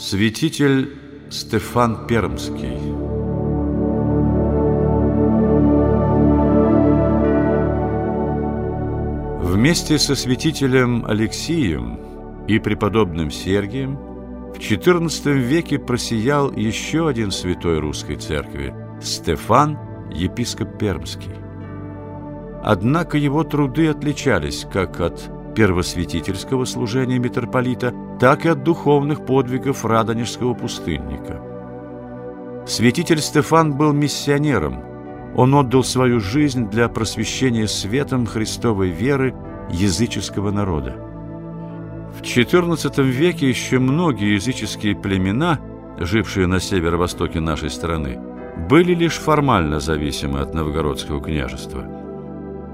Святитель Стефан Пермский Вместе со святителем Алексием и преподобным Сергием в XIV веке просиял еще один святой русской церкви – Стефан, епископ Пермский. Однако его труды отличались как от первосвятительского служения митрополита, так и от духовных подвигов радонежского пустынника. Святитель Стефан был миссионером. Он отдал свою жизнь для просвещения светом Христовой веры языческого народа. В XIV веке еще многие языческие племена, жившие на северо-востоке нашей страны, были лишь формально зависимы от новгородского княжества –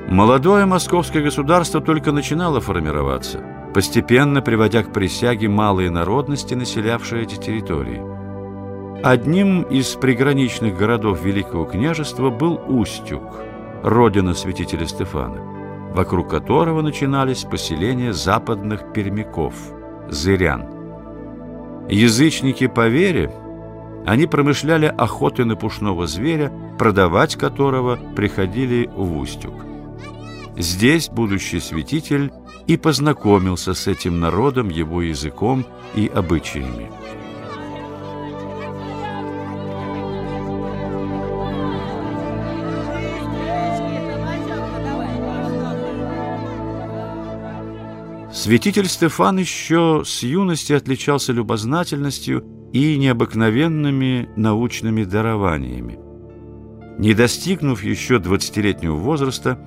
Молодое московское государство только начинало формироваться, постепенно приводя к присяге малые народности, населявшие эти территории. Одним из приграничных городов Великого княжества был Устюг, родина святителя Стефана, вокруг которого начинались поселения западных пермяков, зырян. Язычники по вере, они промышляли охотой на пушного зверя, продавать которого приходили в Устюг. Здесь будущий святитель и познакомился с этим народом, его языком и обычаями. Святитель Стефан еще с юности отличался любознательностью и необыкновенными научными дарованиями. Не достигнув еще двадцатилетнего возраста,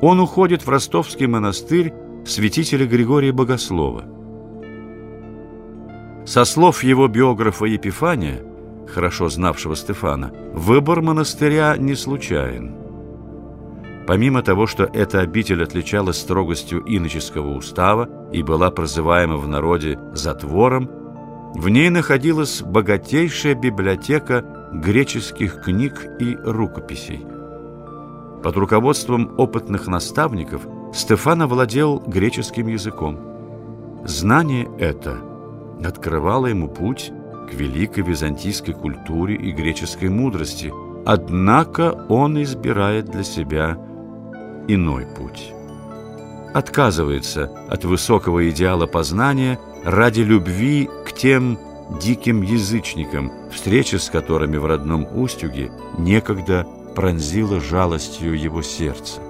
он уходит в ростовский монастырь святителя Григория Богослова. Со слов его биографа Епифания, хорошо знавшего Стефана, выбор монастыря не случайен. Помимо того, что эта обитель отличалась строгостью иноческого устава и была прозываема в народе «затвором», в ней находилась богатейшая библиотека греческих книг и рукописей – под руководством опытных наставников Стефан овладел греческим языком. Знание это открывало ему путь к великой византийской культуре и греческой мудрости, однако он избирает для себя иной путь. Отказывается от высокого идеала познания ради любви к тем диким язычникам, встреча с которыми в родном Устюге некогда пронзило жалостью его сердце.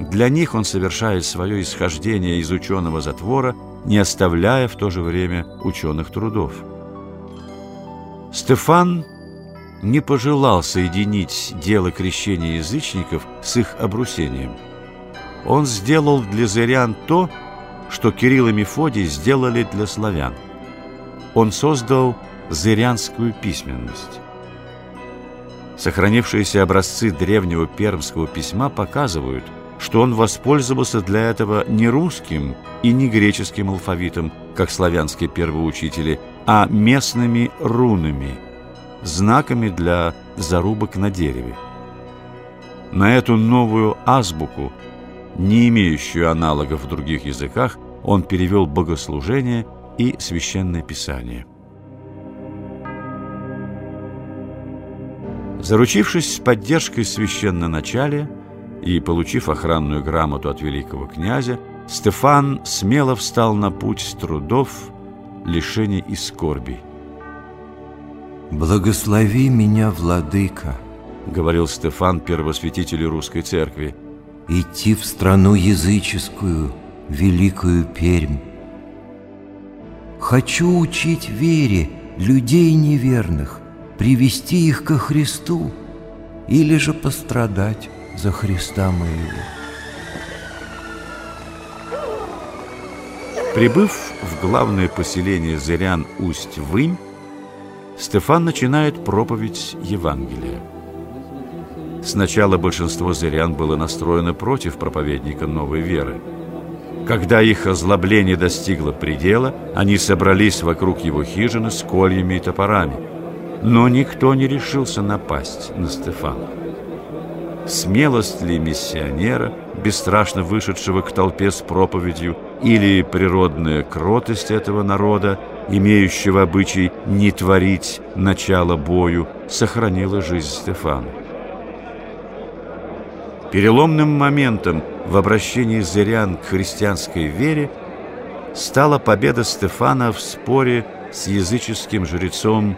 Для них он совершает свое исхождение из ученого затвора, не оставляя в то же время ученых трудов. Стефан не пожелал соединить дело крещения язычников с их обрусением. Он сделал для зырян то, что Кирилл и Мефодий сделали для славян. Он создал зырянскую письменность. Сохранившиеся образцы древнего пермского письма показывают, что он воспользовался для этого не русским и не греческим алфавитом, как славянские первоучители, а местными рунами, знаками для зарубок на дереве. На эту новую азбуку, не имеющую аналогов в других языках, он перевел богослужение и священное писание. Заручившись поддержкой священноначалия и получив охранную грамоту от великого князя, Стефан смело встал на путь трудов, лишений и скорби. «Благослови меня, владыка», — говорил Стефан первосвятителю русской церкви, «идти в страну языческую, великую Пермь. Хочу учить вере людей неверных, привести их ко Христу или же пострадать за Христа моего. Прибыв в главное поселение зырян Усть-Вынь, Стефан начинает проповедь Евангелия. Сначала большинство зырян было настроено против проповедника новой веры. Когда их озлобление достигло предела, они собрались вокруг его хижины с кольями и топорами – но никто не решился напасть на Стефана. Смелость ли миссионера, бесстрашно вышедшего к толпе с проповедью, или природная кротость этого народа, имеющего обычай не творить начало бою, сохранила жизнь Стефана. Переломным моментом в обращении зырян к христианской вере стала победа Стефана в споре с языческим жрецом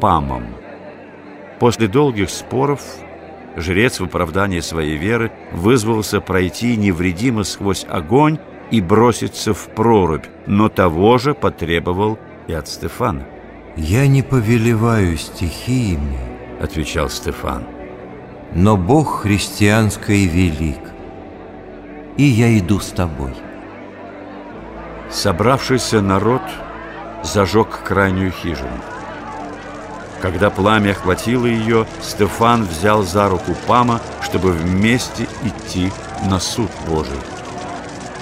Памом. После долгих споров жрец в оправдании своей веры вызвался пройти невредимо сквозь огонь и броситься в прорубь, но того же потребовал и от Стефана. «Я не повелеваю стихиями», — отвечал Стефан. «Но Бог христианской велик, и я иду с тобой». Собравшийся народ зажег крайнюю хижину. Когда пламя охватило ее, Стефан взял за руку Пама, чтобы вместе идти на суд Божий.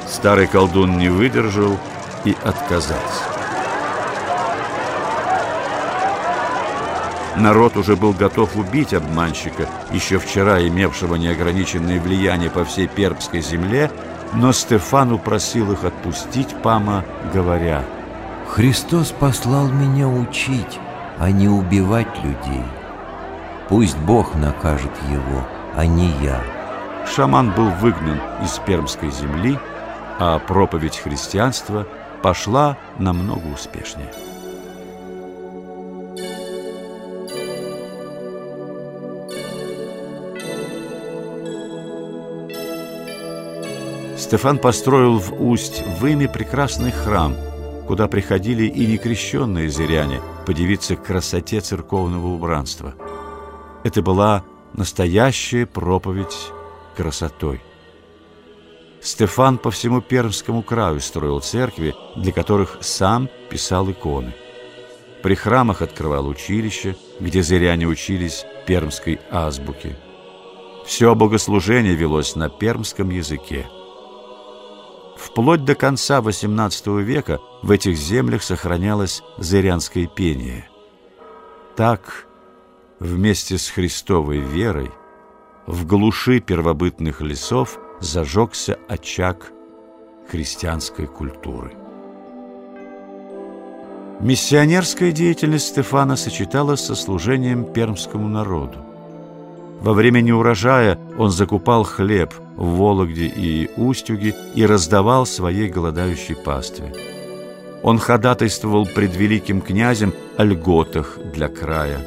Старый колдун не выдержал и отказался. Народ уже был готов убить обманщика, еще вчера имевшего неограниченное влияние по всей Пермской земле, но Стефан упросил их отпустить Пама, говоря, «Христос послал меня учить, а не убивать людей. Пусть Бог накажет его, а не я». Шаман был выгнан из Пермской земли, а проповедь христианства пошла намного успешнее. Стефан построил в Усть-Выме прекрасный храм, куда приходили и некрещенные зыряне подивиться красоте церковного убранства. Это была настоящая проповедь красотой. Стефан по всему Пермскому краю строил церкви, для которых сам писал иконы. При храмах открывал училище, где зыряне учились пермской азбуке. Все богослужение велось на пермском языке. Вплоть до конца XVIII века в этих землях сохранялось зырянское пение. Так, вместе с Христовой верой, в глуши первобытных лесов зажегся очаг христианской культуры. Миссионерская деятельность Стефана сочеталась со служением пермскому народу. Во время неурожая он закупал хлеб в Вологде и Устюге и раздавал своей голодающей пастве. Он ходатайствовал пред великим князем о льготах для края.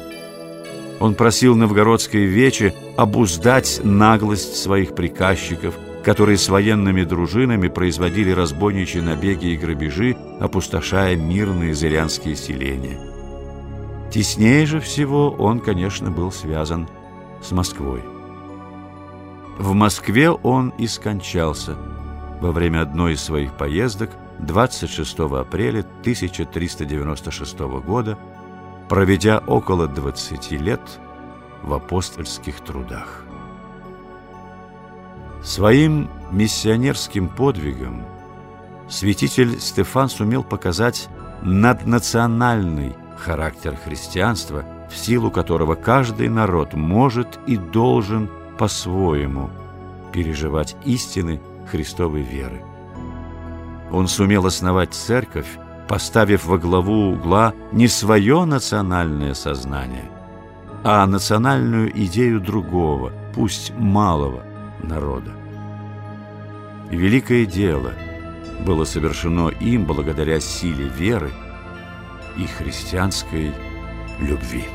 Он просил новгородской вече обуздать наглость своих приказчиков, которые с военными дружинами производили разбойничьи набеги и грабежи, опустошая мирные зырянские селения. Теснее же всего он, конечно, был связан с Москвой. В Москве он и скончался во время одной из своих поездок 26 апреля 1396 года, проведя около 20 лет в апостольских трудах. Своим миссионерским подвигом святитель Стефан сумел показать наднациональный характер христианства – в силу которого каждый народ может и должен по-своему переживать истины Христовой веры. Он сумел основать церковь, поставив во главу угла не свое национальное сознание, а национальную идею другого, пусть малого народа. Великое дело было совершено им благодаря силе веры и христианской любви.